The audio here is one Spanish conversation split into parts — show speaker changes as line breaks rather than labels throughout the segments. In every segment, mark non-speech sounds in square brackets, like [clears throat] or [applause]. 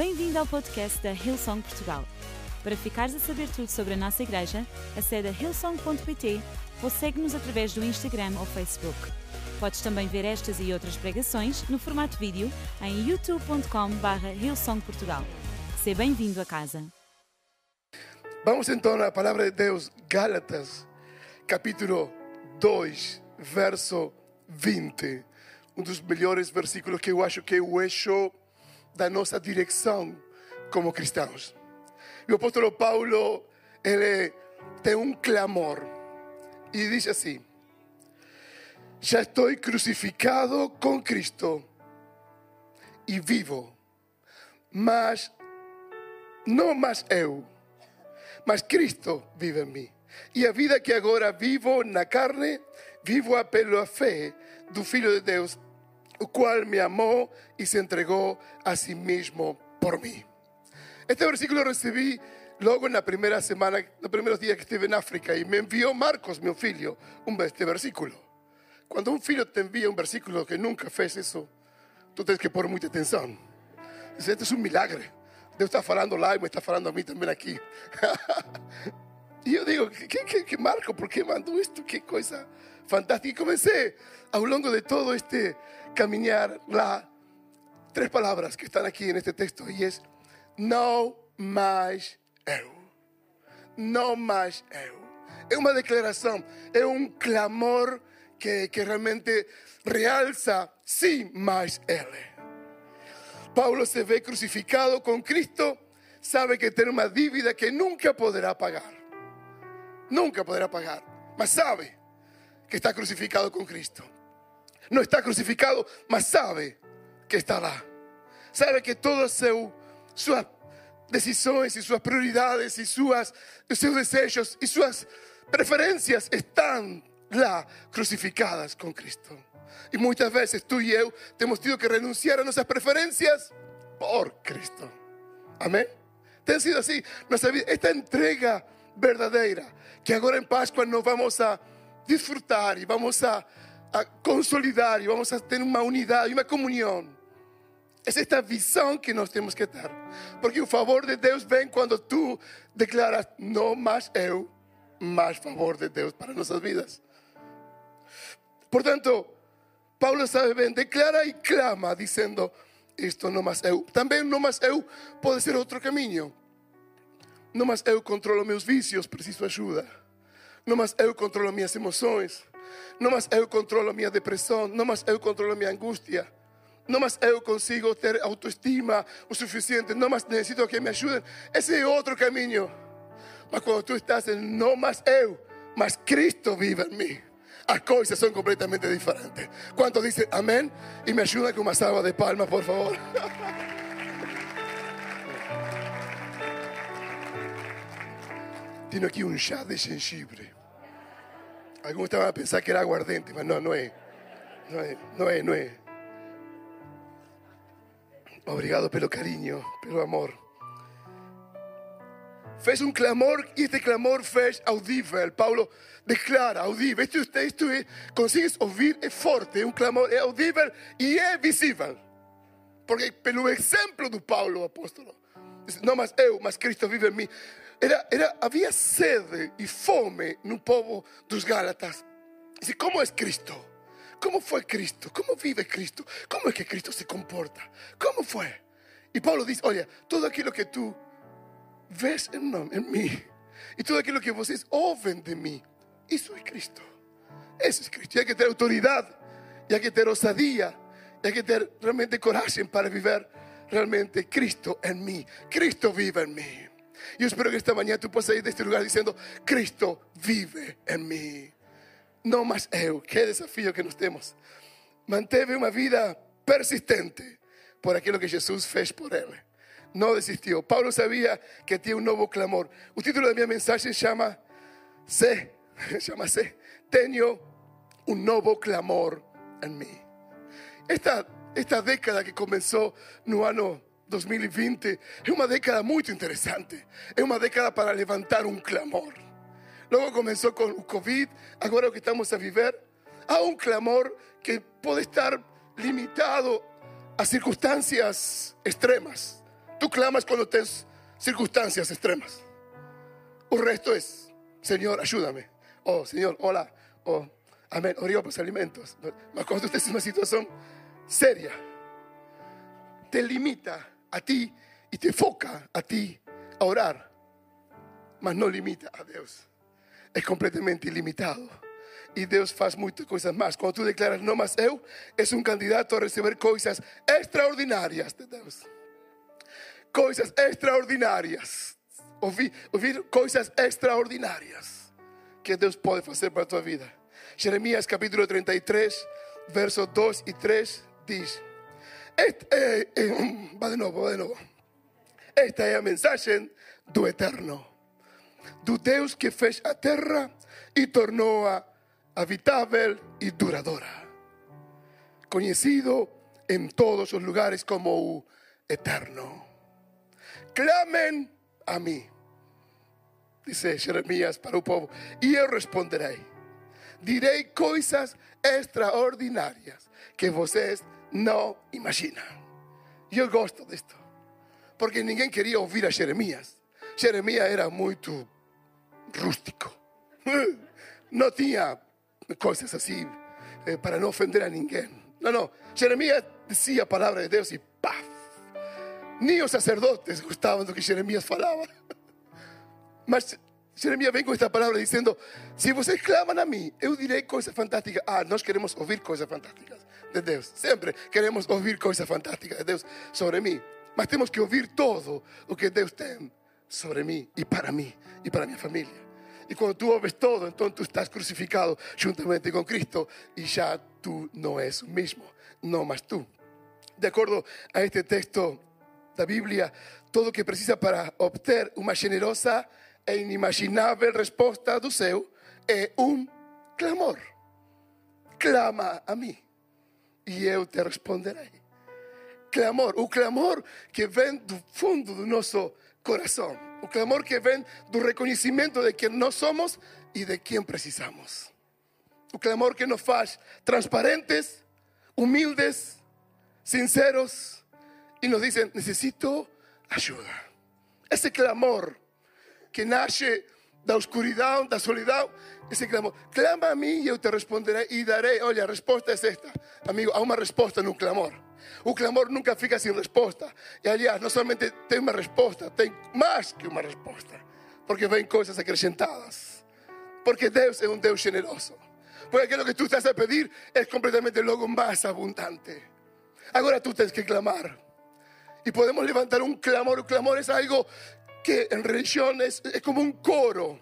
Bem-vindo ao podcast da Hillsong Portugal. Para ficares a saber tudo sobre a nossa igreja, acede a hillsong.pt ou segue-nos através do Instagram ou Facebook. Podes também ver estas e outras pregações no formato vídeo em youtube.com.br hillsongportugal. Seja bem-vindo a casa.
Vamos então à palavra de Deus, Gálatas, capítulo 2, verso 20. Um dos melhores versículos que eu acho que é o eixo da nossa direção como cristãos. O apóstolo Paulo, ele tem um clamor e diz assim: Já estou crucificado com Cristo e vivo, mas não mais eu, mas Cristo vive em mim. E a vida que agora vivo na carne, vivo pela fé do Filho de Deus, o qual me amou e se entregou a si mesmo por mim. Este versículo recebi logo na primeira semana, nos primeiros dias que estive em África, e me enviou Marcos, meu filho, um, este versículo. Quando um filho te envia um versículo que nunca fez isso, tu tens que pôr muita atenção. Este é um milagre. Deus está falando lá e me está falando a mim também aqui. e [laughs] eu digo, que, que, que Marco, por que mandou isto? Que coisa fantástica. E comecei, ao longo de todo este caminhar lá, três palavras que estão aqui neste texto, e é, não mais eu. Não mais eu. É uma declaração, é um clamor que, que realmente realça, sim, mais Ele. Paulo se vê crucificado com Cristo, sabe que tem uma dívida que nunca poderá pagar. Nunca poderá pagar, mas sabe que está crucificado com Cristo. Não está crucificado, mas sabe que está lá. Sabe que todas seu, suas decisões e suas prioridades e suas, seus desejos e suas preferências estão lá crucificadas com Cristo. E muitas vezes tu e eu temos tido que renunciar a nossas preferências por Cristo. Amém? Tem sido vida, esta entrega verdadeira que agora em Páscoa nós vamos a disfrutar e vamos a, consolidar e vamos a ter uma unidade, uma comunhão. É esta visão que nós temos que ter. Porque o favor de Deus vem quando tu declaras: não mais eu, mas favor de Deus para nossas vidas. Portanto, Paulo sabe bem, declara e clama, dizendo: Isto não mais eu. Também não mais eu pode ser outro caminho. Não mais eu controlo meus vícios, preciso ajuda. Não mais eu controlo minhas emoções. Não mais eu controlo minha depressão. Não mais eu controlo minha angústia. Não mais eu consigo ter autoestima o suficiente. Não mais necessito que me ajudem. Esse é outro caminho. Mas quando tu estás em não mais eu, mas Cristo vive em mim. As coisas são completamente diferentes. ¿Cuántos dicen amén? Y me ayuda con una salva de palmas, por favor. Tenho aqui um chá de gengibre. Algunos estaban a pensar que era aguardente, mas não, não é. Não é, não é, não é. Obrigado pelo carinho, pelo amor. Fez um clamor e este clamor fez audível. Paulo declara audível. Isto, isto é, consegues ouvir, é forte, um clamor, é audível e é visível. Porque pelo exemplo do Paulo, apóstolo, não mas eu, mas Cristo vive em mim. Era, era, havia sede e fome no povo dos Gálatas. Dice, como é Cristo? Como foi Cristo? Como vive Cristo? Como é que Cristo se comporta? Como foi? E Paulo diz: Olha, tudo aquilo que tu ves em, em mim e tudo aquilo que vocês ouvem de mim, isso é Cristo. Isso é Cristo. E há que ter autoridade, e há que ter ousadia, e há que ter realmente coragem para viver realmente Cristo em mim. Cristo vive em mim. Eu espero que esta manhã tu possas sair deste lugar dizendo: Cristo vive em mim. Não mais eu. Que desafio que nós temos. Manteve uma vida persistente por aquilo que Jesus fez por ele. Não desistiu. Paulo sabia que tinha um novo clamor. O título da minha mensagem chama Se, chama-se [laughs] Tenho um novo clamor em mim. Esta, esta década que começou no ano 2020 é uma década muito interessante. É uma década para levantar um clamor. Logo começou com o Covid, agora o que estamos a viver. Há um clamor que pode estar limitado a circunstâncias extremas. Tú clamas cuando tienes circunstancias extremas. El resto es, Señor, ayúdame. Oh, Señor, hola. Oh, amén. Oro por los alimentos. Mas cuando estés en una situación seria, te limita a ti y te enfoca a ti a orar, mas no limita a Dios. Es completamente ilimitado. Y Dios hace muchas cosas más. Cuando tú declaras no más eu, es un candidato a recibir cosas extraordinarias de Dios. Cosas extraordinarias. Ouvir, ouvir coisas extraordinárias que Deus pode fazer para a tua vida. Jeremias capítulo 33, versos 2 e 3 diz: este, eh, eh, Va de novo, va de novo. Esta é a mensagem do Eterno, do Deus que fez a terra e tornou-a habitável e duradoura, conhecido em todos os lugares como o Eterno. Clamen a mí, dice Jeremías para el pueblo, y yo responderé. Diré cosas extraordinarias que vocês no imaginan. Yo gosto de esto, porque ninguém quería oír a Jeremías. Jeremías era muy rústico. [laughs] No tenía cosas así eh, para no ofender a ninguém. No, no. Jeremías decía palabra de Dios y ¡paf! Ni los sacerdotes gustaban lo que Jeremías falaba. [laughs] Mas Jeremías vem com esta palavra dizendo: Se vocês clamam a mim, eu direi coisas fantásticas. Ah, nós queremos ouvir coisas fantásticas de Deus. Sempre queremos ouvir coisas fantásticas de Deus sobre mim. Mas temos que ouvir todo o que Deus tem sobre mim e para mim e para minha família. E quando tu ouves todo, então tu estás crucificado juntamente com Cristo e já tu não és o mesmo, não mas tu. De acordo a este texto da Bíblia, todo o que precisa para obter uma generosa e inimaginável resposta do céu é um clamor. Clama a mim e eu te responderei. Clamor, o clamor que vem do fundo do nosso coração, o clamor que vem do reconhecimento de quem nós somos e de quem precisamos. O clamor que nos faz transparentes, humildes, sinceros y nos dicen, necesito ayuda. Ese clamor que nace da oscuridad, da soledad, ese clamor. Clama a mí y yo te responderé y daré. Oye, la respuesta es esta. Amigo, hay una respuesta en un clamor. Un clamor nunca fica sin respuesta. Y allá no solamente tiene una respuesta, tiene más que una respuesta. Porque ven cosas acrecentadas. Porque Dios es un Dios generoso. Porque lo que tú estás a pedir es completamente luego más abundante. Ahora tú tienes que clamar. Y podemos levantar un clamor. Un clamor es algo que en religión es, como un coro,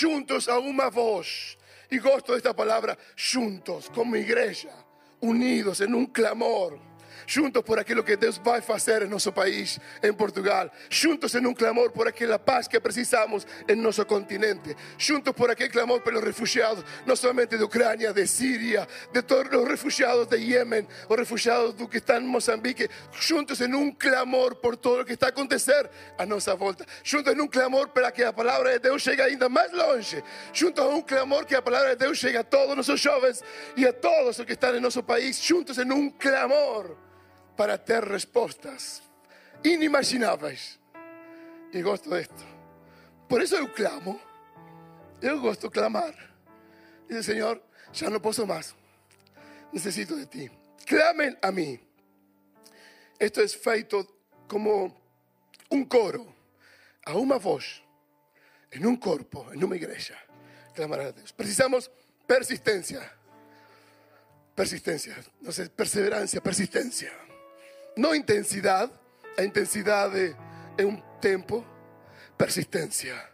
juntos a una voz. Y gosto de esta palabra, juntos, como iglesia, unidos en un clamor juntos por aquilo que Deus vai fazer em nosso país, em Portugal, juntos em um clamor por aquela paz que precisamos em nosso continente, juntos por aquele clamor pelos refugiados, não somente de Ucrânia, de Síria, de todos os refugiados de Yemen, os refugiados do que estão em Moçambique, juntos em um clamor por todo o que está a acontecer à nossa volta, juntos em um clamor para que a palavra de Deus chegue ainda mais longe, juntos em um clamor que a palavra de Deus chegue a todos os nossos jovens e a todos os que estão em nosso país, juntos em um clamor para ter respostas inimagináveis. E gosto disto. Por isso eu clamo. Eu gosto de clamar. Dice, Senhor, já não posso mais. Necesito de ti. Clamen a mim. Esto es feito como un coro, a una voz, en un corpo, en una iglesia. Clamar a Dios. Precisamos persistencia. Persistencia. No sé, perseverancia, persistencia. No intensidad, la intensidad es un tiempo, persistencia.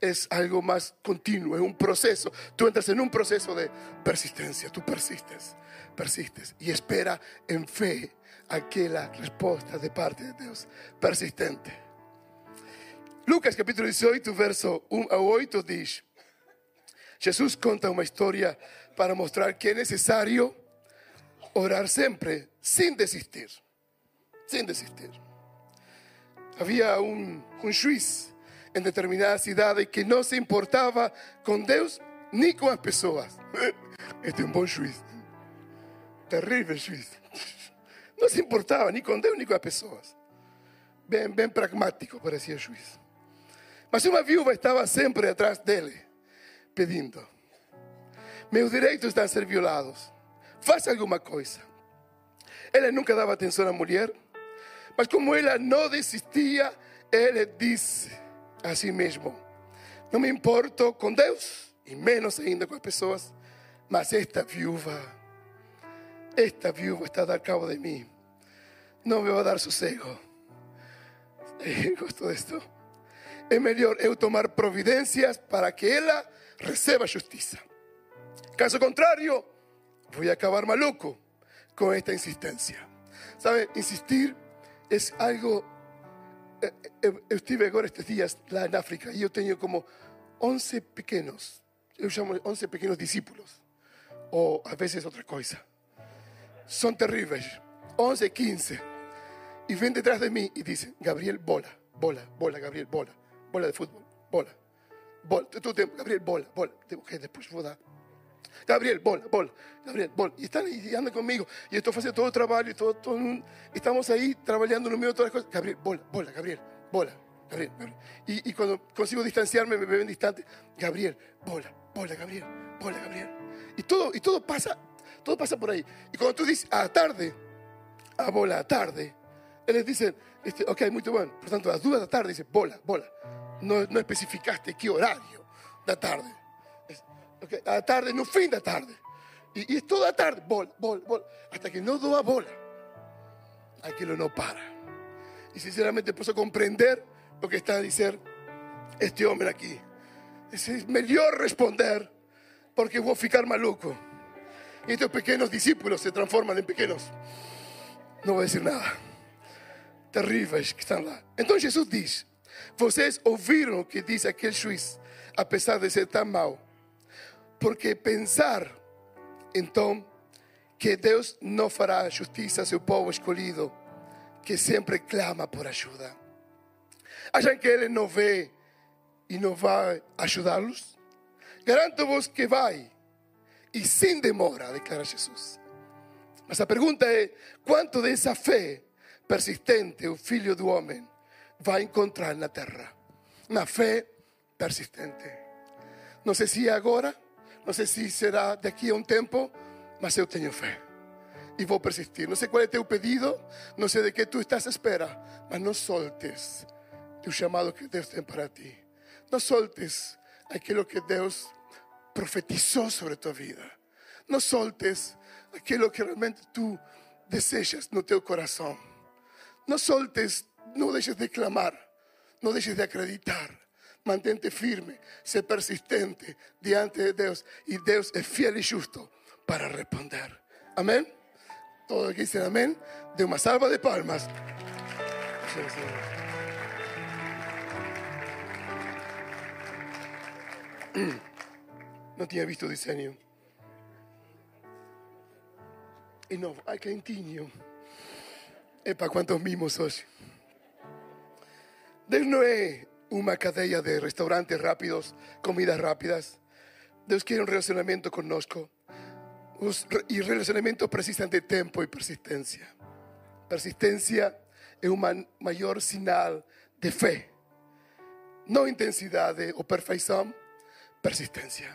Es algo más continuo, es un proceso. Tú entras en un proceso de persistencia, tú persistes, persistes y espera en fe aquella respuesta de parte de Dios, persistente. Lucas capítulo 18, verso 1 a 8 dice, Jesús cuenta una historia para mostrar que es necesario orar siempre sin desistir sin desistir. Había un, un juiz en determinadas ciudades que no se importaba con Dios ni con las personas. [laughs] Este es un buen juiz. Terrible juiz. [laughs] No se importaba ni con Dios ni con las personas. bem, bem pragmático, parecia o juiz. Mas uma viúva estava sempre atrás dele, pedindo: Meus direitos estão a ser violados. Faça alguma coisa. Ele nunca dava atenção à mulher, mas como ela não desistia, ele disse a si mesmo: Não me importo com Deus, e menos ainda com as pessoas, mas esta viúva, esta viúva está a dar cabo de mim. Não me vai dar sossego. Gosto [laughs] disto. É melhor eu tomar providências para que ela receba justiça. Caso contrário, vou acabar maluco com esta insistência. Sabe, insistir é algo. Eu estive agora estes dias lá em África e eu tenho como 11 pequenos, eu chamo 11 pequenos discípulos, ou às vezes outra coisa. São terríveis, 11, 15. Y ven detrás de mí y dicen, Gabriel, bola, bola, bola, Gabriel, bola, bola de fútbol, bola, bola, tú, Gabriel, bola, bola, después dar. Gabriel, bola, bola, Gabriel, bola. Y están y andan conmigo. Y esto hace todo trabajo y todo, todo estamos ahí trabajando en medio de todas las cosas. Gabriel, bola, bola, Gabriel, bola, Gabriel, Gabriel. Y, y cuando consigo distanciarme, me ven distante. Gabriel, bola, bola, Gabriel, bola, Gabriel. Y todo, y todo pasa, todo pasa por ahí. Y cuando tú dices, a tarde, a bola, a tarde, eles dicen, este, ok, muito bom. Portanto, às duas da tarde, dice, bola, bola. Não, não especificaste que horário da tarde. Okay, a tarde, no fim da tarde. E, e é toda a tarde, bola, bola, bola. Hasta que não dou a bola, aquilo não para. E sinceramente posso compreender o que está a dizer este homem aqui. É melhor responder porque vou ficar maluco. E estes pequenos discípulos se transformam em pequenos. Não vou dizer nada terríveis que estão lá. Então Jesus diz: Vocês ouviram o que disse aquele juiz, apesar de ser tão mau. Porque pensar, então, que Deus não fará justiça a seu povo escolhido, que sempre clama por ajuda. Acham que Ele não vê e não vai ajudá-los? Garanto-vos que vai, e sem demora, declara Jesus. Mas a pergunta é: quanto dessa fé persistente o filho do homem vai encontrar na terra. Uma fé persistente. Não sei se é agora, não sei se será daqui a um tempo, mas eu tenho fé. E vou persistir. Não sei qual é teu pedido, não sei de que tu estás à espera, mas não soltes o chamado que Deus tem para ti. Não soltes aquilo que Deus profetizou sobre tua vida. Não soltes aquilo que realmente tu desejas no teu coração. No soltes, no dejes de clamar, no dejes de acreditar. Mantente firme, sé persistente diante de Dios y Dios es fiel y justo para responder. Amén. Todo el que dice amén, de una salva de palmas. [clears throat] No tenía visto diseño. Y no, hay que intinio. para quantos mimos hoje. Deus não é uma cadeia de restaurantes rápidos, comidas rápidas. Deus quer um relacionamento conosco. E relacionamento precisam de tempo e persistência. Persistência é um maior sinal de fé. Não intensidade ou perfeição, persistência.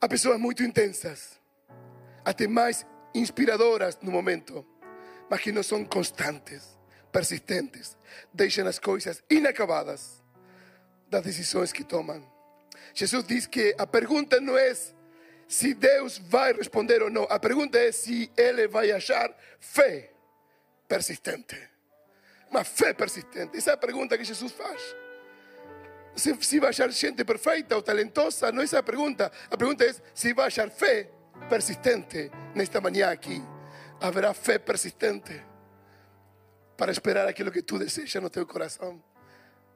Há pessoas muito intensas, até mais inspiradoras no momento mas que não são constantes, persistentes, deixam as coisas inacabadas das decisões que tomam. Jesus diz que a pergunta não é se Deus vai responder ou não, a pergunta é se Ele vai achar fé persistente. Uma fé persistente. Essa é a pergunta que Jesus faz. Se, se vai achar gente perfeita ou talentosa, não é essa a pergunta. A pergunta é se vai achar fé persistente nesta manhã aqui habrá fé persistente para esperar aquilo que tú deseas no teu coração.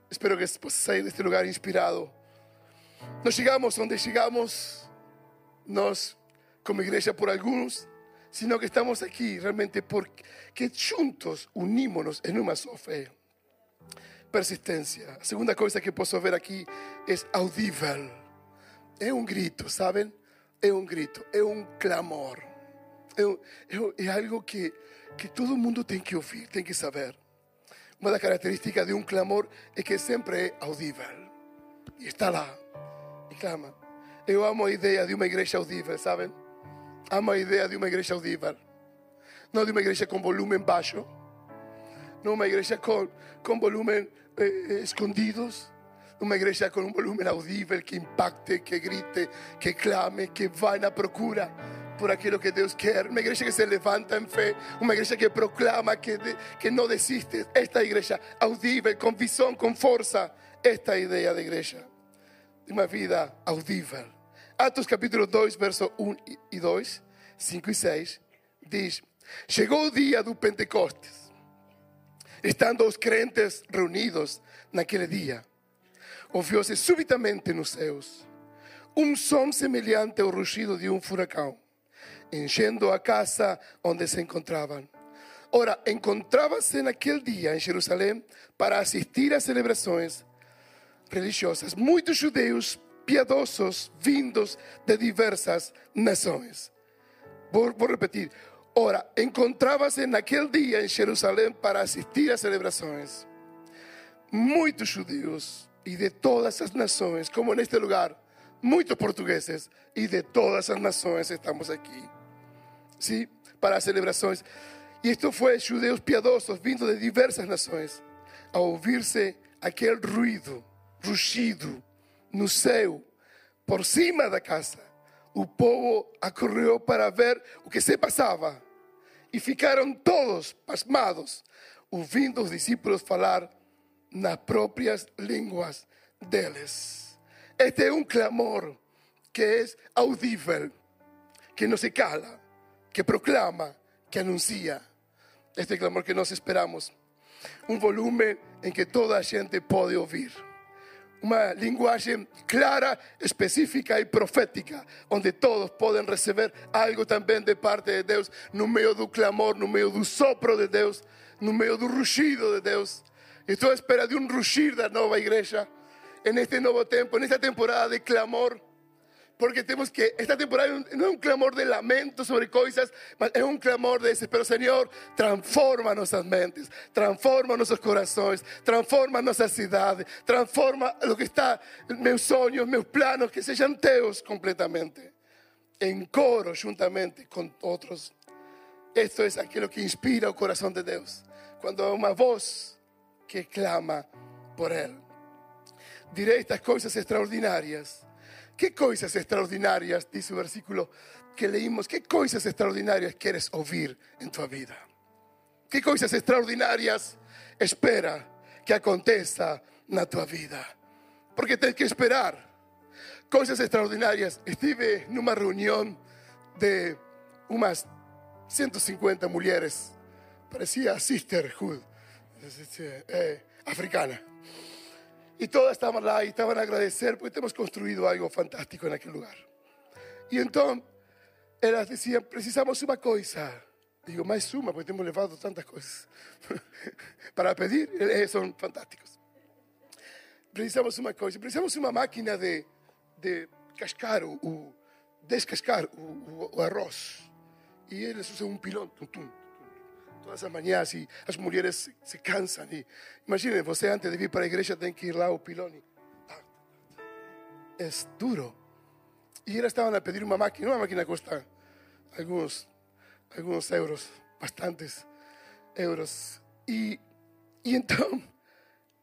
Espero que possas sair deste lugar inspirado. Não chegamos onde chegamos nós como igreja por alguns, sino que estamos aqui realmente porque juntos unímonos en uma só fé. Persistência. A segunda coisa que posso ver aqui é audível. É um grito, sabem? É um grito, é um clamor. É, é, é algo que, que todo mundo tem que ouvir, tem que saber. uma das características de um clamor é que sempre é audível. E está lá e clama. Eu amo a ideia de uma igreja audível, sabem? Amo a ideia de uma igreja audível. Não de uma igreja com volume baixo. Não uma igreja com, com volume eh, escondidos. Uma igreja com um volume audível que impacte, que grite, que clame, que vá na procura por aquilo que Deus quer. Uma igreja que se levanta em fé. Uma igreja que proclama, que, de, que não desiste. Esta igreja audível, com visão, com força. Esta ideia da igreja. De uma vida audível. Atos capítulo 2, verso 1 e 2, 5 e 6, diz: Chegou o dia do Pentecostes, estando os crentes reunidos naquele dia, ouviu-se subitamente nos céus um som semelhante ao rugido de um furacão, enchendo a casa onde se encontravam. Ora, encontrava-se naquele dia em Jerusalém para assistir às celebrações religiosas muitos judeus piedosos vindos de diversas nações. Vou, vou repetir. Ora, encontrava-se naquele dia em Jerusalém para assistir às celebrações muitos judeus e de todas as nações, como neste lugar, muitos portugueses e de todas as nações estamos aqui. ¿Sí? Para celebrações. E isto foi judeus piedosos vindos de diversas nações, a ouvir-se aquele ruído, rugido, no céu, por cima da casa. O povo acorreu para ver o que se passava. E ficaram todos pasmados, ouvindo os discípulos falar nas próprias línguas deles. Este é um clamor que é audível, que não se cala, que proclama, que anuncia. Este clamor que nós esperamos. Um volume em que toda gente pode ouvir. Uma linguagem clara, específica e profética, onde todos podem receber algo também de parte de Deus, no meio do clamor, no meio do sopro de Deus, no meio do rugido de Deus. Estou à espera de um rugir da nova igreja, neste novo tempo, nesta temporada de clamor. Porque tenemos que, esta temporada no es un clamor de lamento sobre cosas, es un clamor de desespero. Señor, transforma nuestras mentes, transforma nuestros corazones, transforma nuestras ciudades, transforma lo que está, mis sueños, mis planos, que sean teus completamente. En coro, juntamente con otros. Esto es aquello que inspira el corazón de Dios. Cuando hay una voz que clama por Él. Diré estas cosas extraordinarias ¿Qué cosas extraordinarias, dice el versículo que leímos, qué cosas extraordinarias quieres oír en tu vida? ¿Qué cosas extraordinarias espera que aconteça na tua vida? Porque tienes que esperar cosas extraordinarias. Estuve en una reunión de unas 150 mujeres, parecía sisterhood, eh, africana. Y todas estaban lá y estaban a agradecer porque hemos construido algo fantástico en aquel lugar. Y entonces ellas decían, precisamos una cosa. Digo, más uma, porque hemos levado tantas cosas [laughs] para pedir, eh, son fantásticos. Precisamos uma coisa, precisamos uma máquina de, de cascar o, o descascar o, o, arroz. E eles usam um pilão, tum, todas as manhãs e as mulheres se, cansam. E, imagine, você antes de vir para a igreja tem que ir lá ao pilão. E, é duro. E elas estavam a pedir uma máquina. Uma máquina custa alguns, alguns euros, bastantes euros. E, e então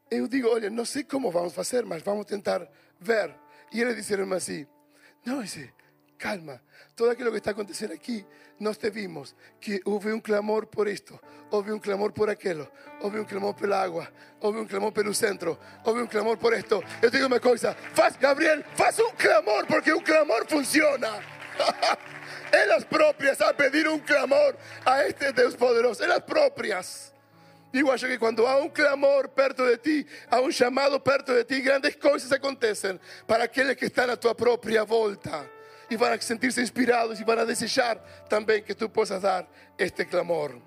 eu digo: olha, não sei como vamos fazer, mas vamos tentar ver. E eles disseram assim: não, esse calma, todo aquilo que está acontecendo aqui, nós te vimos que houve um clamor por isto, houve um clamor por aquilo, houve um clamor pela água, houve um clamor pelo centro, houve um clamor por isto. Eu digo uma coisa, faz, Gabriel, faz um clamor, porque um clamor funciona. [laughs] elas próprias a pedir um clamor a este Deus poderoso, elas próprias. Digo, acho que quando há um clamor perto de ti, há um chamado perto de ti, grandes coisas acontecem para aqueles que estão à tua própria volta y van a sentirse inspirados y van a desear también que tú puedas dar este clamor.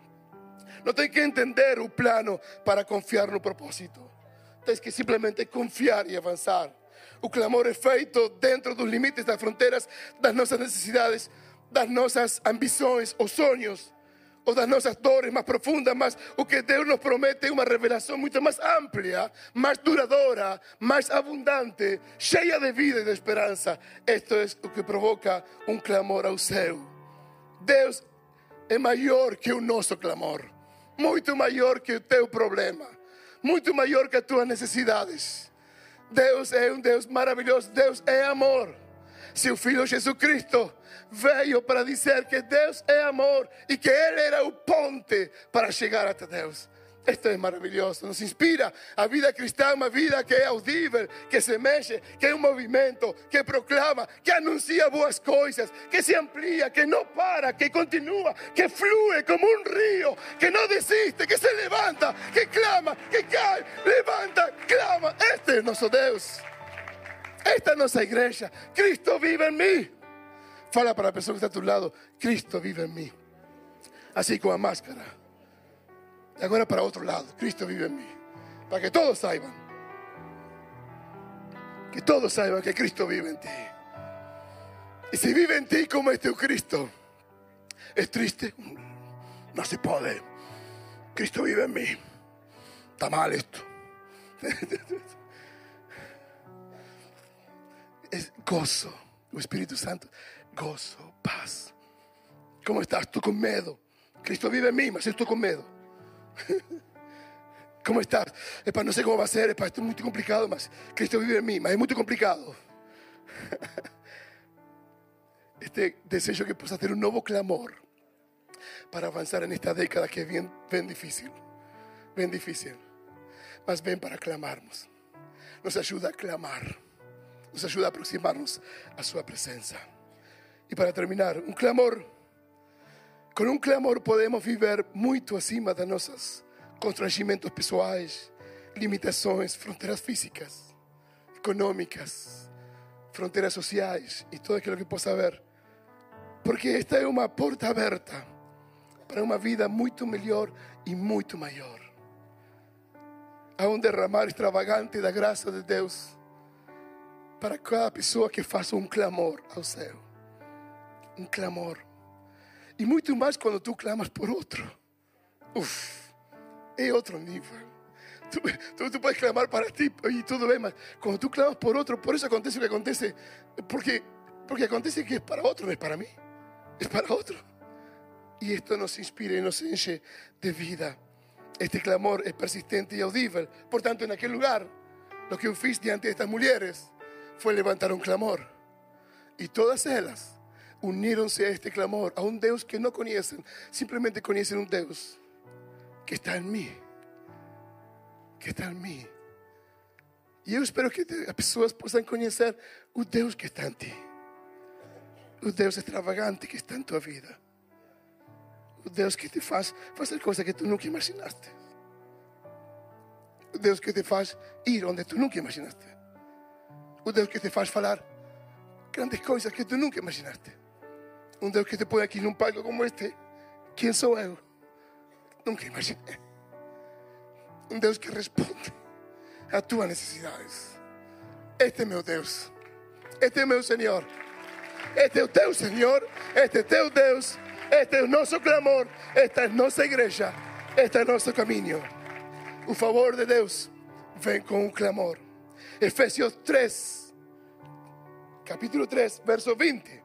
No tienes que entender un plano para confiar en un propósito. Tienes que simplemente confiar y avanzar. O clamor é feito dentro dos limites das fronteiras das nossas necessidades, das nossas ambições ou. Ou das nossas dores mais profundas, mas o que Deus nos promete é uma revelação muito mais ampla, mais duradoura, mais abundante, cheia de vida e de esperança. Isto é o que provoca um clamor ao céu. Deus é maior que o nosso clamor, muito maior que o teu problema, muito maior que as tuas necessidades. Deus é um Deus maravilhoso, Deus é amor. Seu Filho Jesus Cristo veio para dizer que Deus é amor e que Ele era o ponte para chegar até Deus. Esto es maravilloso, nos inspira. A vida cristã, uma vida que é audível, que se mexe, que é um movimento, que proclama, que anuncia boas coisas, que se amplia, que não para, que continua, que flui como um rio, que não desiste, que se levanta, que clama, que cai, levanta, clama. Este é nosso Deus. Esta é nossa igreja. Cristo vive em mim. Fala para a pessoa que está a tu lado: Cristo vive em mim. Assim com a máscara. Y ahora para otro lado, Cristo vive en mí. Para que todos saiban. Que todos saiban que Cristo vive en ti. Y si vive en ti como este Cristo, es triste. No se puede. Cristo vive en mí. Está mal esto. [laughs] Es gozo. El Espíritu Santo. Gozo, paz. ¿Cómo estás? Tú con miedo. Cristo vive en mí, mas estoy con miedo. [laughs] ¿Cómo estás? Epa, no sé cómo va a ser, epa, esto es muy complicado, mas Cristo vive en mí, mas es muy complicado. [laughs] Este deseo que pueda hacer un nuevo clamor para avanzar en esta década que es bien, bien difícil, bien difícil. Mas ven para clamarnos. Nos ayuda a clamar, nos ayuda a aproximarnos a su presencia. Y para terminar, un clamor com um clamor podemos viver muito acima das nossas constrangimentos pessoais, limitações, fronteiras físicas, econômicas, fronteiras sociais e tudo aquilo que possa haver. Porque esta é uma porta aberta para uma vida muito melhor e muito maior. Há um derramar extravagante da graça de Deus para cada pessoa que faça um clamor ao céu. Um clamor. E muito mais quando tu clamas por outro. Uf, é outro nível. Tu, tu, tu puedes clamar para ti e tudo bem, mas quando tu clamas por outro, por isso acontece o que acontece. Porque, porque acontece que é para outro, não é para mim. É para outro. E isto nos inspira e nos enche de vida. Este clamor é persistente e audível. Portanto, naquele lugar, lo que diante de estas mulheres foi levantar um clamor. E todas elas unieronse a este clamor, a un Dios que no conocen, simplemente conocen un Dios que está en mí, que está en mí. Y yo espero que las personas puedan conocer un Dios que está en ti, un Dios extravagante que está en tu vida, un Dios que te hace hacer cosas que tú nunca imaginaste, un Dios que te hace ir donde tú nunca imaginaste, un Dios que te hace hablar grandes cosas que tú nunca imaginaste. Um Deus que te põe aqui num palco como este. Quem sou eu? Nunca imaginei. Um Deus que responde a tuas necessidades. Este é meu Deus. Este é meu Senhor. Este é o teu Senhor. Este é teu Deus. Este é o nosso clamor. Esta é nossa igreja. Este é nosso caminho. O favor de Deus vem com um clamor. Efésios 3, capítulo 3, verso 20.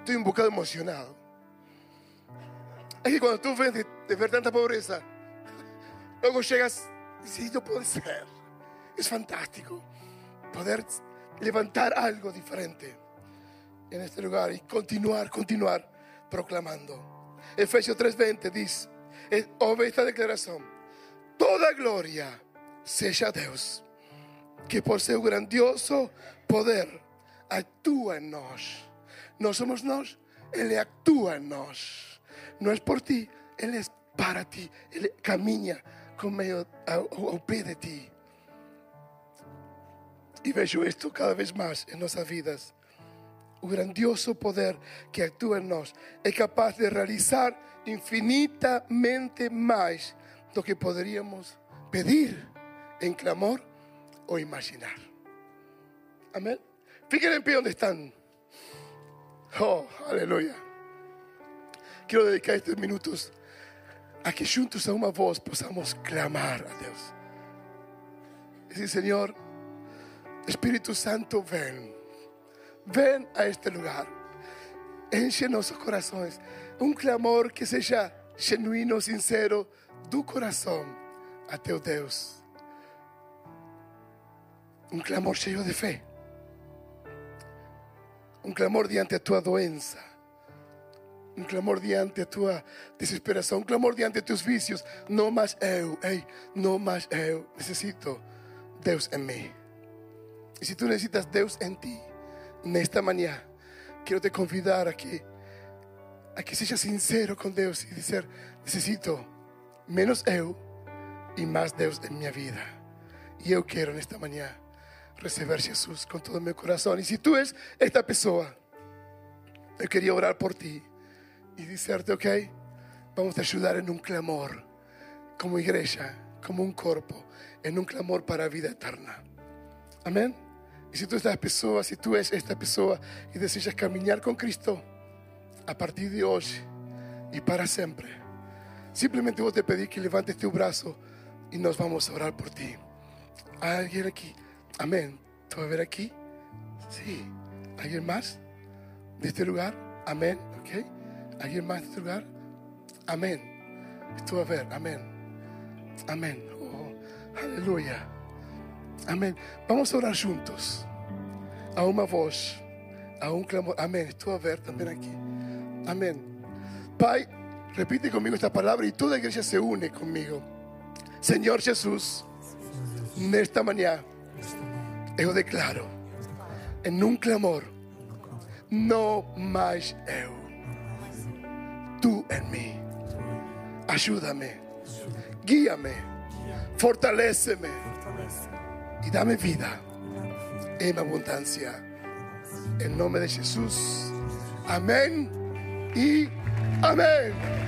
estoy un bocado emocionado. Es que cuando tú ves de, ver tanta pobreza, luego llegas y dices, no puede ser. Es fantástico poder levantar algo diferente en este lugar y continuar, continuar proclamando. Efesios 3:20 dice, ove esta declaración, toda gloria sea Dios, que por su grandioso poder actúa en nosotros no somos nós, Ele actúa en nós. Não é por ti, Ele é para ti. Meio ao, ao pé de ti. E vejo isto cada vez mais em nossas vidas. O grandioso poder que atua em nós é capaz de realizar infinitamente mais do que poderíamos pedir em clamor ou imaginar. Amém? Fiquem em pé onde estão. Oh, aleluya. quiero dedicar estos minutos a que juntos a una voz possamos clamar a Dios. Decir, Señor, Espíritu Santo, ven. Ven a este lugar. Enche nuestros corazones. Un clamor que sea genuino, sincero, do corazón a teu Deus. Un clamor lleno de fe. Un clamor diante a tua doença. Un clamor diante a tua desesperação. Un clamor diante a tus vicios. No más eu, ei, no más eu. Necesito Deus en mí. Y si tú necesitas Deus en ti, esta mañana, quiero te convidar a que, a que seas sincero con Dios y decir, necesito menos eu y más Deus en mi vida. Yo quiero en esta mañana recibir Jesús con todo mi corazón. Y si tú eres esta persona, yo quería orar por ti y decirte, ok, vamos a ayudar en un clamor, como iglesia, como un cuerpo, en un clamor para vida eterna. Amén. Y si tú estás persona, si tú eres esta persona y deseas caminar con Cristo a partir de hoy y para siempre, simplemente voy a pedir que levantes tu brazo y nos vamos a orar por ti. ¿Hay alguien aquí? Amén. ¿Tú vas a ver aquí? Sí. ¿Alguien más de este lugar? Amén. ¿Ok? ¿Alguien más de este lugar? Amén. Tú vas a ver. Amén. Amén. Oh, aleluya. Amén. Vamos a orar juntos. A una voz, a un clamor. Amén. Tú vas a ver también aquí. Amén. Pai, repite conmigo esta palabra y toda la iglesia se une conmigo. Señor Jesús, nesta manhã eu declaro em um clamor: não mais eu, tu em mim. Ajuda-me, guia-me, fortalece-me e dá-me vida em abundância. Em nome de Jesus. Amém e amém.